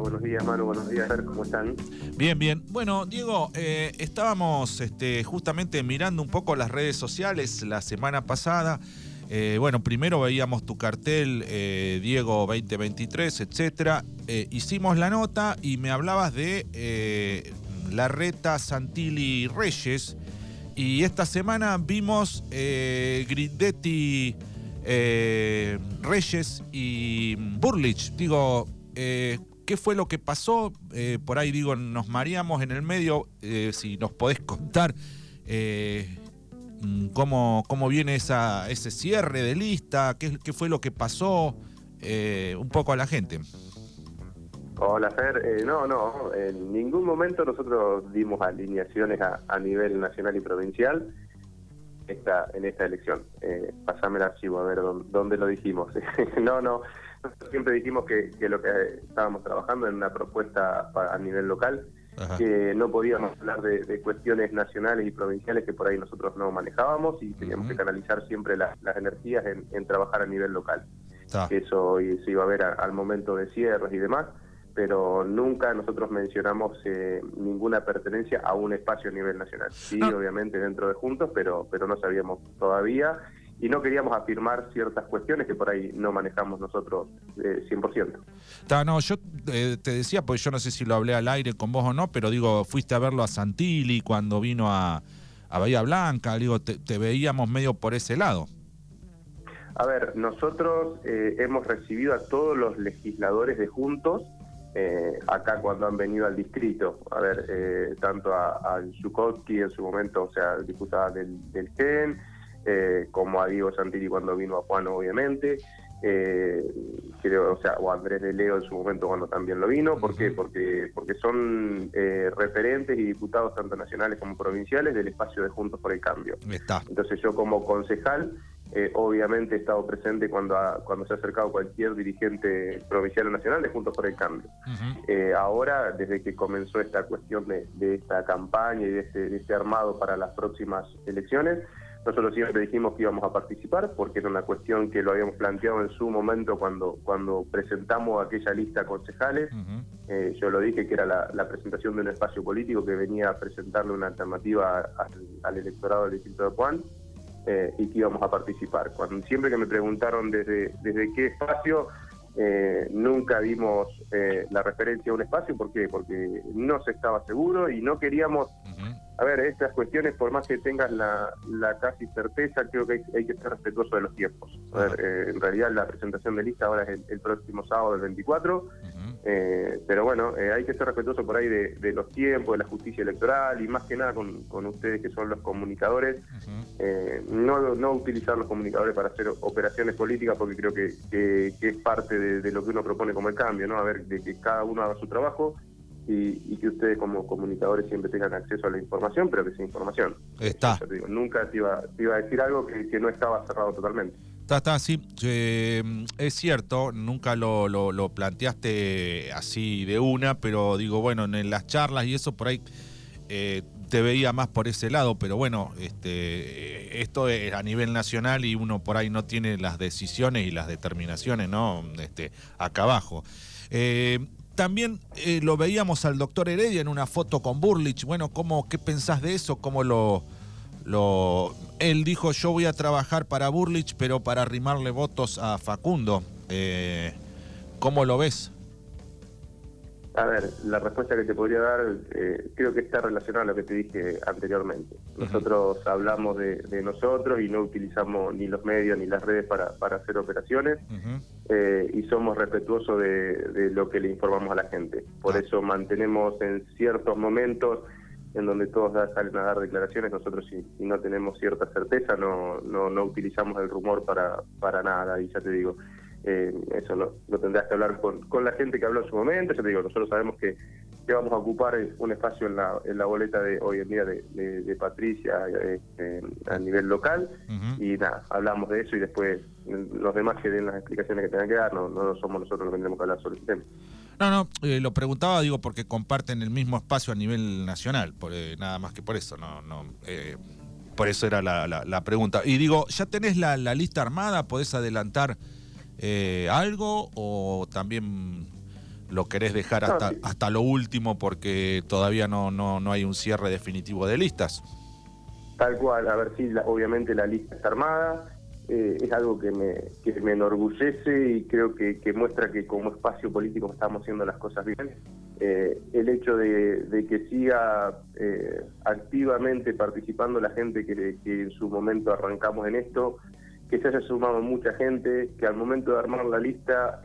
Buenos días Manu, buenos días, ¿cómo están? Bien, bien. Bueno, Diego, eh, estábamos este, justamente mirando un poco las redes sociales la semana pasada. Eh, bueno, primero veíamos tu cartel eh, Diego 2023, etcétera. hicimos la nota y me hablabas de la reta Santilli Reyes. Y esta semana vimos Grindetti Reyes y Burlich. Digo, ¿Qué fue lo que pasó? Eh, por ahí digo, nos mareamos en el medio. Eh, si nos podés contar eh, cómo, cómo, viene esa, ese cierre de lista, qué, fue lo que pasó, un poco a la gente. Hola Fer, no, no, en ningún momento nosotros dimos alineaciones a, nivel nacional y provincial esta, en esta elección. pasame el archivo a ver dónde lo dijimos. no, no, siempre dijimos que, lo que estábamos trabajando en una propuesta a nivel local, que no podíamos hablar de, cuestiones nacionales y provinciales que por ahí nosotros no manejábamos y teníamos que canalizar siempre las energías en, trabajar a nivel local. Eso se iba a ver al momento de cierres y demás, pero nunca nosotros mencionamos eh, ninguna pertenencia a un espacio a nivel nacional. Sí, ah. obviamente dentro de Juntos, pero, pero no sabíamos todavía y no queríamos afirmar ciertas cuestiones que por ahí no manejamos nosotros eh, 100%. no, yo eh, te decía, pues yo no sé si lo hablé al aire con vos o no, pero digo, fuiste a verlo a Santilli cuando vino a, Bahía Blanca, digo, te, veíamos medio por ese lado. A ver, nosotros eh, hemos recibido a todos los legisladores de Juntos eh, acá cuando han venido al distrito. A ver, tanto a, a en su momento, o sea, diputada del, del GEN, eh, como a Diego Santilli cuando vino a Juan, obviamente. Eh, creo, o sea, o Andrés de Leo en su momento cuando también lo vino, ¿por qué? Porque, porque son eh, referentes y diputados tanto nacionales como provinciales del espacio de Juntos por el Cambio. Está. Entonces yo como concejal, obviamente he estado presente cuando, cuando se ha acercado cualquier dirigente provincial o nacional de Juntos por el Cambio. ahora, desde que comenzó esta cuestión de, esta campaña y de este, de este armado para las próximas elecciones, nosotros siempre dijimos que íbamos a participar porque era una cuestión que lo habíamos planteado en su momento cuando, cuando presentamos aquella lista concejales. Eh, yo lo dije que era la, presentación de un espacio político que venía a presentarle una alternativa al, electorado del distrito de Juan eh, y que íbamos a participar. Cuando, siempre que me preguntaron desde, desde qué espacio, eh, nunca dimos la referencia a un espacio. ¿Por qué? Porque no se estaba seguro y no queríamos a ver, estas cuestiones, por más que tengas la, casi certeza, creo que hay, que ser respetuoso de los tiempos. A ver, eh, en realidad la presentación de lista ahora es el, próximo sábado, el 24, eh, pero bueno, eh, hay que ser respetuoso por ahí de, los tiempos, de la justicia electoral y más que nada con, ustedes que son los comunicadores, no, no utilizar los comunicadores para hacer operaciones políticas porque creo que, es parte de, de, lo que uno propone como el cambio, ¿no? A ver, de que cada uno haga su trabajo y, que ustedes como comunicadores siempre tengan acceso a la información, pero que sea información. Está. nunca te iba, a decir algo que, no estaba cerrado totalmente. Está, está, sí. Eh, es cierto, nunca lo, lo, planteaste así de una, pero digo, bueno, en las charlas y eso por ahí eh, te veía más por ese lado, pero bueno, este, esto es a nivel nacional y uno por ahí no tiene las decisiones y las determinaciones, ¿no? Este, acá abajo. Eh, también eh, lo veíamos al doctor Heredia en una foto con Burlich. Bueno, ¿cómo, ¿qué pensás de eso? ¿Cómo lo. Él dijo, yo voy a trabajar para Burlich, pero para arrimarle votos a Facundo. Eh, ¿Cómo lo ves? A ver, la respuesta que te podría dar eh, creo que está relacionada a lo que te dije anteriormente. Nosotros hablamos de, nosotros y no utilizamos ni los medios ni las redes para, hacer operaciones eh, y somos respetuosos de, lo que le informamos a la gente. Por ah. eso mantenemos en ciertos momentos en donde todos salen a dar declaraciones, nosotros si, no tenemos cierta certeza no, no, no utilizamos el rumor para, para nada y ya te digo. Eh, eso lo, tendrás que hablar con, con, la gente que habló en su momento. Ya te digo, nosotros sabemos que, que vamos a ocupar un espacio en la, en la boleta de hoy en día de, de, Patricia eh, a nivel local. Y nada, hablamos de eso y después los demás que den las explicaciones que tengan que dar, no, no somos nosotros los que tenemos que hablar sobre el tema. No, no, eh, lo preguntaba, digo, porque comparten el mismo espacio a nivel nacional, por, nada más que por eso, no, no, por eso era la, la, la, pregunta. Y digo, ¿ya tenés la, la lista armada? ¿Podés adelantar eh, algo o también lo querés dejar hasta, hasta lo último porque todavía no, no, no hay un cierre definitivo de listas. Tal cual, a ver si obviamente la lista está armada, eh, es algo que me, que me enorgullece y creo que, muestra que como espacio político estamos haciendo las cosas bien. Eh, el hecho de, que siga eh, activamente participando la gente que, en su momento arrancamos en esto, que se haya sumado mucha gente, que al momento de armar la lista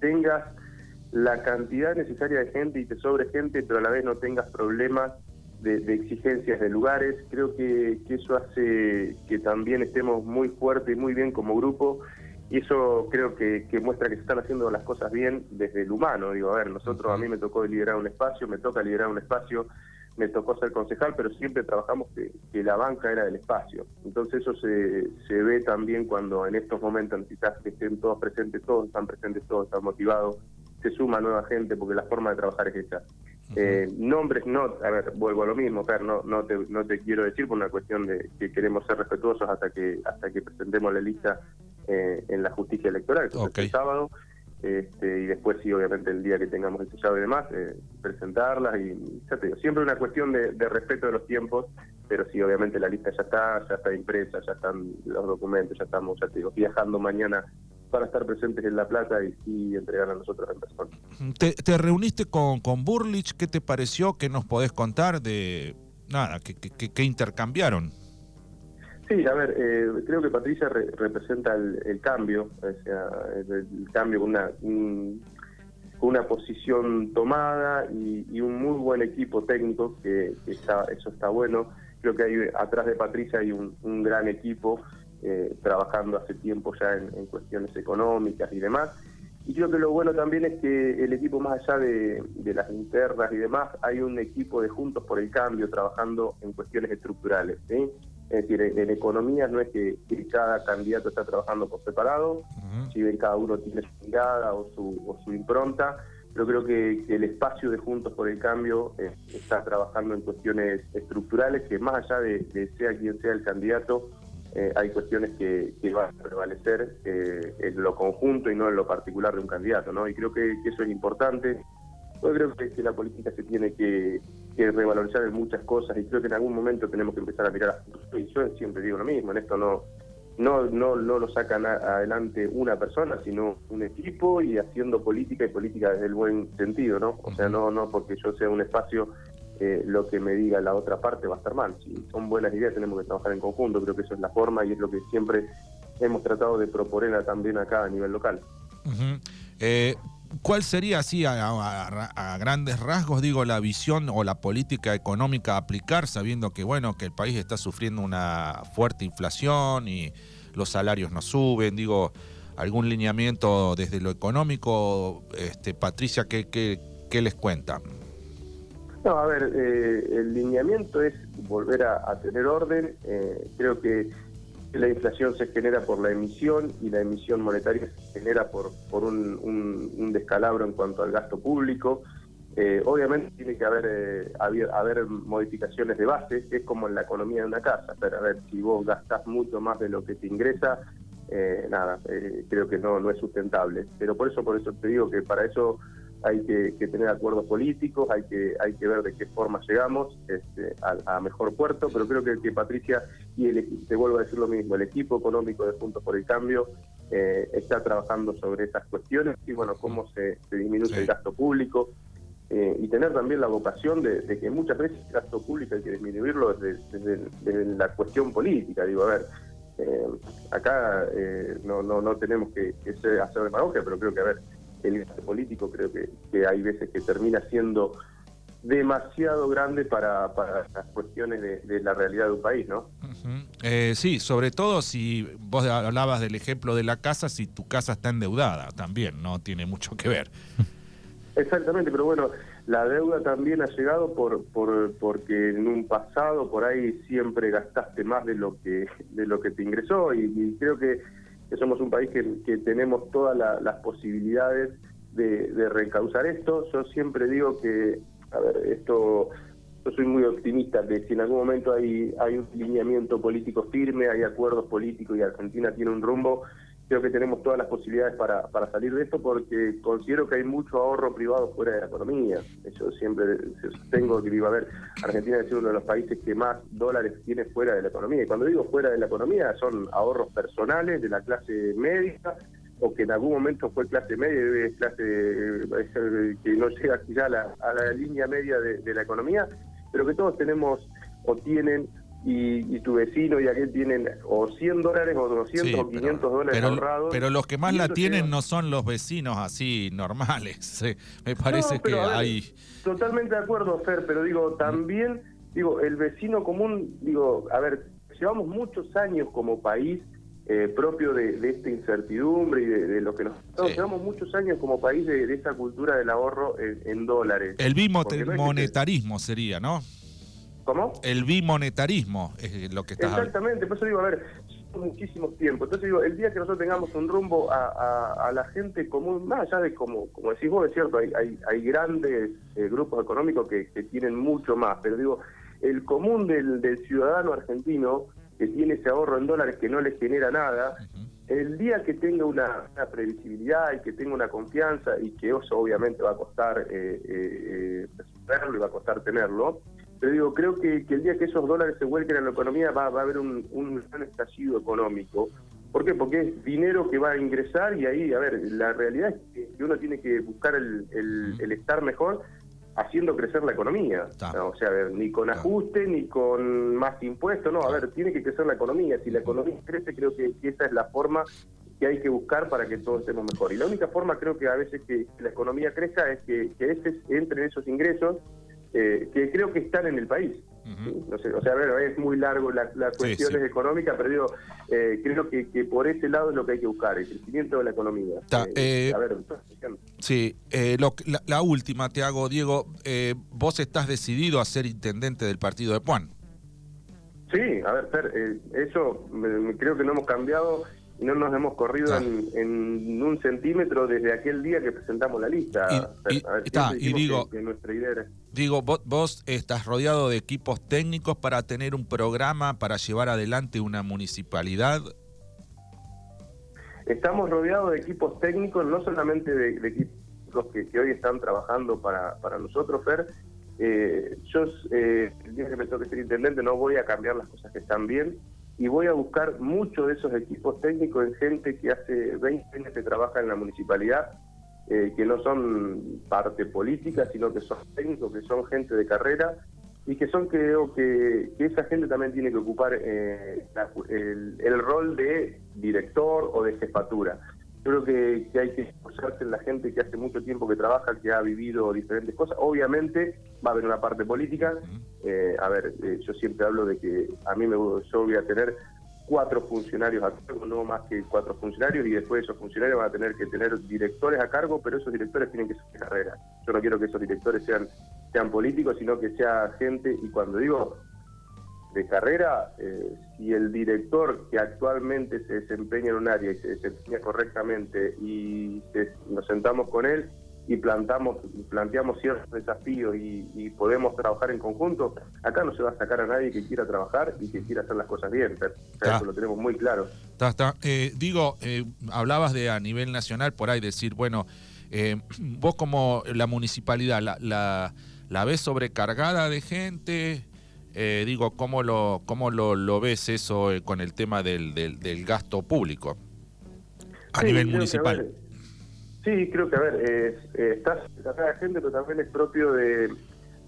tengas la cantidad necesaria de gente y te sobre gente, pero a la vez no tengas problemas de, exigencias de lugares. Creo que, eso hace que también estemos muy fuertes y muy bien como grupo y eso creo que, muestra que se están haciendo las cosas bien desde el humano. Digo, a ver, nosotros, a mí me tocó liderar un espacio, me toca liderar un espacio, me tocó ser concejal, pero siempre trabajamos que, la banca era del espacio. Entonces eso se, se ve también cuando en estos momentos necesitas que estén todos presentes, todos están presentes, todos están motivados, se suma nueva gente porque la forma de trabajar es esa. Eh, nombres no, a ver, vuelvo a lo mismo, Fer, no, no, te, no te quiero decir por una cuestión de que queremos ser respetuosos hasta que hasta que presentemos la lista eh, en la justicia electoral, que es el sábado, este, y después sí, obviamente el día que tengamos el sellado y demás, eh, presentarlas y ya te digo, siempre una cuestión de, respeto de los tiempos, pero sí, obviamente la lista ya está, ya está impresa, ya están los documentos, ya estamos, ya te digo, viajando mañana para estar presentes en La Plata y, entregar a nosotros en persona. ¿Te, reuniste con, con Burlich? ¿Qué te pareció? ¿Qué nos podés contar de nada? ¿Qué, intercambiaron? Sí, a ver, eh, creo que Patricia representa el, cambio, o sea, el, cambio con una, una posición tomada y, un muy buen equipo técnico, que, está, eso está bueno. Creo que hay atrás de Patricia hay un, un gran equipo eh, trabajando hace tiempo ya en, cuestiones económicas y demás. Y creo que lo bueno también es que el equipo, más allá de, las internas y demás, hay un equipo de Juntos por el Cambio trabajando en cuestiones estructurales. Es decir, en, economía no es que, cada candidato está trabajando por separado, si bien cada uno tiene su mirada o su, impronta, pero creo que, el espacio de Juntos por el Cambio eh, está trabajando en cuestiones estructurales que más allá de, de sea quien sea el candidato, eh, hay cuestiones que, van a prevalecer eh, en lo conjunto y no en lo particular de un candidato, ¿no? Y creo que, eso es importante. Yo creo que, la política se tiene que, revalorizar en muchas cosas y creo que en algún momento tenemos que empezar a mirar a Y yo siempre digo lo mismo, en esto no no no no lo sacan adelante una persona, sino un equipo y haciendo política y política desde el buen sentido, ¿no? O sea, no no porque yo sea un espacio eh, lo que me diga la otra parte va a estar mal. Si son buenas ideas tenemos que trabajar en conjunto, creo que eso es la forma y es lo que siempre hemos tratado de proponer también acá a nivel local. ¿Cuál sería así a, grandes rasgos, digo, la visión o la política económica a aplicar, sabiendo que bueno, que el país está sufriendo una fuerte inflación y los salarios no suben, digo, algún lineamiento desde lo económico, este, Patricia, ¿qué, qué, qué les cuenta? No, a ver, eh, el lineamiento es volver a, tener orden. Eh, creo que la inflación se genera por la emisión y la emisión monetaria se genera por, por un, descalabro en cuanto al gasto público. Eh, obviamente tiene que haber, haber, modificaciones de base, es como en la economía de una casa. Pero a ver, si vos gastás mucho más de lo que te ingresa, nada, creo que no, no es sustentable. Pero por eso, por eso te digo que para eso hay que, tener acuerdos políticos, hay que hay que ver de qué forma llegamos este, a, mejor puerto, pero creo que, que Patricia, y el, te vuelvo a decir lo mismo, el equipo económico de Juntos por el Cambio eh, está trabajando sobre esas cuestiones y bueno, cómo se, disminuye el gasto público, eh, y tener también la vocación de, que muchas veces el gasto público hay que disminuirlo desde, la cuestión política. Digo, a ver, eh, acá no, no, no tenemos que, hacer demagogia, pero creo que, a ver, el gasto político creo que, hay veces que termina siendo demasiado grande para, las cuestiones de, la realidad de un país, ¿no? Eh, sí, sobre todo si vos hablabas del ejemplo de la casa, si tu casa está endeudada también, no tiene mucho que ver. Exactamente, pero bueno, la deuda también ha llegado por, por porque en un pasado por ahí siempre gastaste más de lo que de lo que te ingresó y creo que que somos un país que, tenemos todas las posibilidades de, de, reencauzar esto. Yo siempre digo que, a ver, esto, yo soy muy optimista de si en algún momento hay, hay un lineamiento político firme, hay acuerdos políticos y Argentina tiene un rumbo, creo que tenemos todas las posibilidades para, para salir de esto porque considero que hay mucho ahorro privado fuera de la economía. Yo siempre sostengo que iba a ver, Argentina es uno de los países que más dólares tiene fuera de la economía. Y cuando digo fuera de la economía son ahorros personales de la clase media o que en algún momento fue clase media es clase que no llega ya a la, a la línea media de la economía, pero que todos tenemos o tienen y, tu vecino y aquel tienen o 100 dólares o 200 o 500 dólares ahorrados. Pero los que más la tienen no son los vecinos así normales. Me parece que hay... Totalmente de acuerdo, Fer, pero digo, también, digo, el vecino común, digo, a ver, llevamos muchos años como país eh, propio de, esta incertidumbre y de, lo que nos... Llevamos muchos años como país de, esta cultura del ahorro en, dólares. El bimonetarismo sería, ¿no? ¿Cómo? El bimonetarismo es lo que está Exactamente, por eso digo, a ver, muchísimo tiempo. Entonces digo, el día que nosotros tengamos un rumbo a, la gente común, más allá de como, como decís vos, es cierto, hay, hay, grandes eh, grupos económicos que, tienen mucho más, pero digo, el común del, ciudadano argentino que tiene ese ahorro en dólares que no le genera nada, el día que tenga una, previsibilidad y que tenga una confianza y que eso obviamente va a costar eh, eh, eh y va a costar tenerlo, pero digo, creo que, el día que esos dólares se vuelquen en la economía va, a haber un, un gran estallido económico. ¿Por qué? Porque es dinero que va a ingresar y ahí, a ver, la realidad es que uno tiene que buscar el, el, estar mejor haciendo crecer la economía. o sea, a ver, ni con ajuste, ni con más impuestos, no, a ver, tiene que crecer la economía. Si la economía crece, creo que, esa es la forma que hay que buscar para que todos estemos mejor. Y la única forma creo que a veces que la economía crezca es que, que ese, entren esos ingresos eh, que creo que están en el país. no sé, o sea, a ver, es muy largo la, la cuestión económica, pero digo, eh, creo que, que, por ese lado es lo que hay que buscar, el crecimiento de la economía. Eh, a ver, sí, la, última te hago, Diego, vos estás decidido a ser intendente del partido de Puan. Sí, a ver, Fer, eso creo que no hemos cambiado no nos hemos corrido en, un centímetro desde aquel día que presentamos la lista. Y, digo, nuestra idea digo vos, estás rodeado de equipos técnicos para tener un programa para llevar adelante una municipalidad. Estamos rodeados de equipos técnicos, no solamente de, equipos que, que, hoy están trabajando para, para nosotros, Fer. Eh, yo, eh, el día que me toque ser intendente, no voy a cambiar las cosas que están bien y voy a buscar muchos de esos equipos técnicos en gente que hace 20 años que trabaja en la municipalidad, eh, que no son parte política, sino que son técnicos, que son gente de carrera y que son creo que, esa gente también tiene que ocupar eh, el, rol de director o de jefatura. Yo creo que, hay que esforzarse en la gente que hace mucho tiempo que trabaja, que ha vivido diferentes cosas. Obviamente va a haber una parte política. Eh, a ver, eh, yo siempre hablo de que a mí me yo voy a tener cuatro funcionarios a cargo, no más que cuatro funcionarios, y después esos funcionarios van a tener que tener directores a cargo, pero esos directores tienen que ser de carrera. Yo no quiero que esos directores sean, sean políticos, sino que sea gente, y cuando digo de carrera, eh, si el director que actualmente se desempeña en un área y se desempeña correctamente y nos sentamos con él y plantamos planteamos ciertos desafíos y, podemos trabajar en conjunto, acá no se va a sacar a nadie que quiera trabajar y que quiera hacer las cosas bien, eso lo tenemos muy claro. Eh, digo, eh, hablabas de a nivel nacional, por ahí decir, bueno, vos como la municipalidad, la, la, la ves sobrecargada de gente, eh, digo, ¿cómo lo, cómo lo, ves eso eh, con el tema del, del, gasto público a nivel municipal? sí, creo que, a ver, eh, estás la gente, pero también es propio de,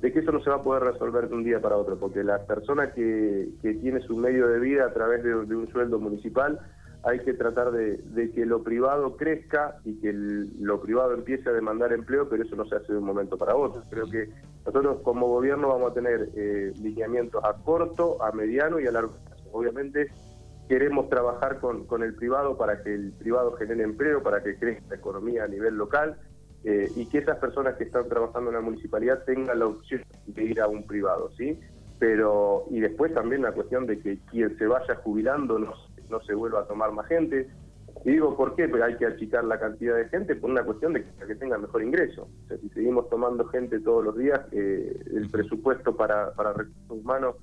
que eso no se va a poder resolver de un día para otro, porque la persona que, que tiene su medio de vida a través de, un sueldo municipal, hay que tratar de, que lo privado crezca y que lo privado empiece a demandar empleo, pero eso no se hace de un momento para otro. Creo que nosotros como gobierno vamos a tener eh, lineamientos a corto, a mediano y a largo plazo. Obviamente queremos trabajar con, con el privado para que el privado genere empleo, para que crezca la economía a nivel local eh, y que esas personas que están trabajando en la municipalidad tengan la opción de ir a un privado, ¿sí? Pero, y después también la cuestión de que quien se vaya jubilando no, no se vuelva a tomar más gente, y digo, ¿por qué? Pero hay que achicar la cantidad de gente por una cuestión de que, tenga mejor ingreso. O sea, si seguimos tomando gente todos los días, eh, el presupuesto para, para recursos humanos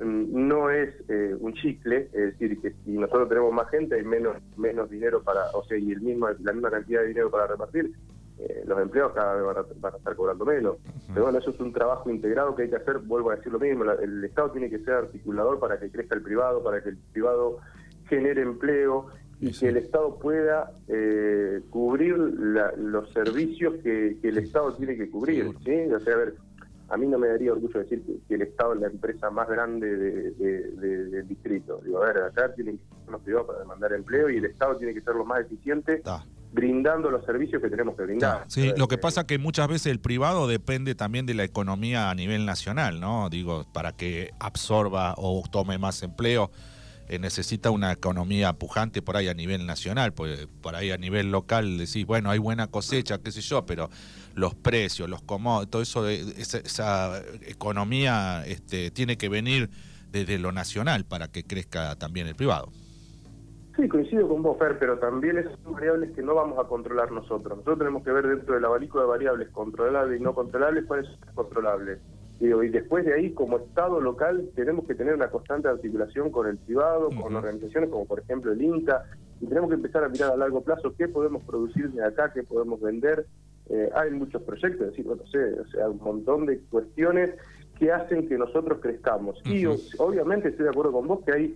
mm, no es eh, un chicle, es decir, que si nosotros tenemos más gente hay menos menos dinero para, o sea, y el mismo la misma cantidad de dinero para repartir, eh, los empleados cada vez van a, estar cobrando menos. Pero bueno, eso es un trabajo integrado que hay que hacer, vuelvo a decir lo mismo, el Estado tiene que ser articulador para que crezca el privado, para que el privado genere empleo y que el Estado pueda eh, cubrir los servicios que, el Estado tiene que cubrir. ¿sí? O sea, a ver, a mí no me daría orgullo decir que, el Estado es la empresa más grande del distrito. Digo, a ver, acá tienen que ser los privados para demandar empleo y el Estado tiene que ser lo más eficiente. brindando los servicios que tenemos que brindar. Sí, lo que pasa es que muchas veces el privado depende también de la economía a nivel nacional, ¿no? Digo, para que absorba o tome más empleo eh, necesita una economía pujante por ahí a nivel nacional, pues por ahí a nivel local decís, bueno, hay buena cosecha, qué sé yo, pero los precios, los comodos, todo eso, esa, esa economía este, tiene que venir desde lo nacional para que crezca también el privado. Sí, coincido con vos, Fer, pero también esas son variables que no vamos a controlar nosotros. Nosotros tenemos que ver dentro del abanico de variables controlables y no controlables cuáles son controlables y después de ahí, como Estado local, tenemos que tener una constante articulación con el privado, con organizaciones como por ejemplo el INCA, y tenemos que empezar a mirar a largo plazo qué podemos producir de acá, qué podemos vender. Eh, hay muchos proyectos, es decir, no sé, o sea, un montón de cuestiones que hacen que nosotros crezcamos. Y obviamente estoy de acuerdo con vos que hay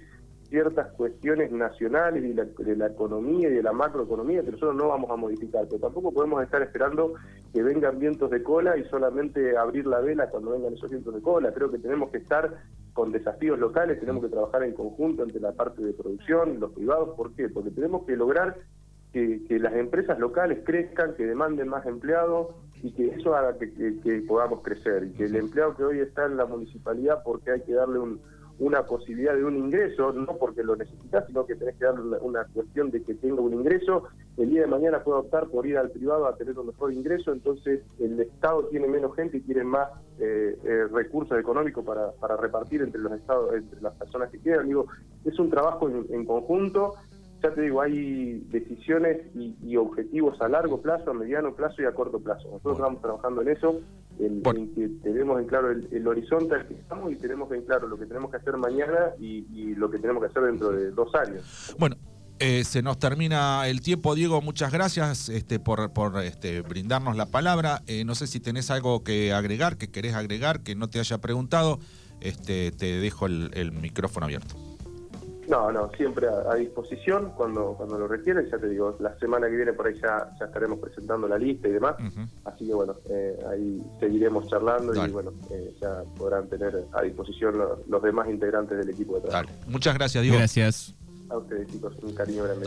ciertas cuestiones nacionales y de la economía y de la macroeconomía que nosotros no vamos a modificar, pero tampoco podemos estar esperando que vengan vientos de cola y solamente abrir la vela cuando vengan esos vientos de cola. Creo que tenemos que estar con desafíos locales, tenemos que trabajar en conjunto entre la parte de producción y los privados. ¿Por qué? Porque tenemos que lograr que, las empresas locales crezcan, que demanden más empleados y que eso haga que podamos crecer y que el empleado que hoy está en la municipalidad porque hay que darle un una posibilidad de un ingreso, no porque lo necesitas, sino que tenés que darle una, cuestión de que tenga un ingreso, el día de mañana puede optar por ir al privado a tener un mejor ingreso, entonces el Estado tiene menos gente y tiene más eh, eh, recursos económicos para, para repartir entre los estados, entre las personas que quieran. Digo, es un trabajo en conjunto ya te digo, hay decisiones y, objetivos a largo plazo, a mediano plazo y a corto plazo. Nosotros estamos trabajando en eso, en, que tenemos en claro el, horizonte al que estamos y tenemos en claro lo que tenemos que hacer mañana y, lo que tenemos que hacer dentro de dos años. Bueno. Eh, se nos termina el tiempo, Diego. Muchas gracias este, por, por este, brindarnos la palabra. Eh, no sé si tenés algo que agregar, que querés agregar, que no te haya preguntado. Este, te dejo el micrófono abierto. No, no, siempre a, disposición cuando, cuando lo requieren. Ya te digo, la semana que viene por ahí ya, ya estaremos presentando la lista y demás. Así que bueno, eh, ahí seguiremos charlando y bueno, eh, ya podrán tener a disposición los, demás integrantes del equipo de trabajo. Muchas gracias, Diego. Gracias. A ustedes, chicos, un cariño grande.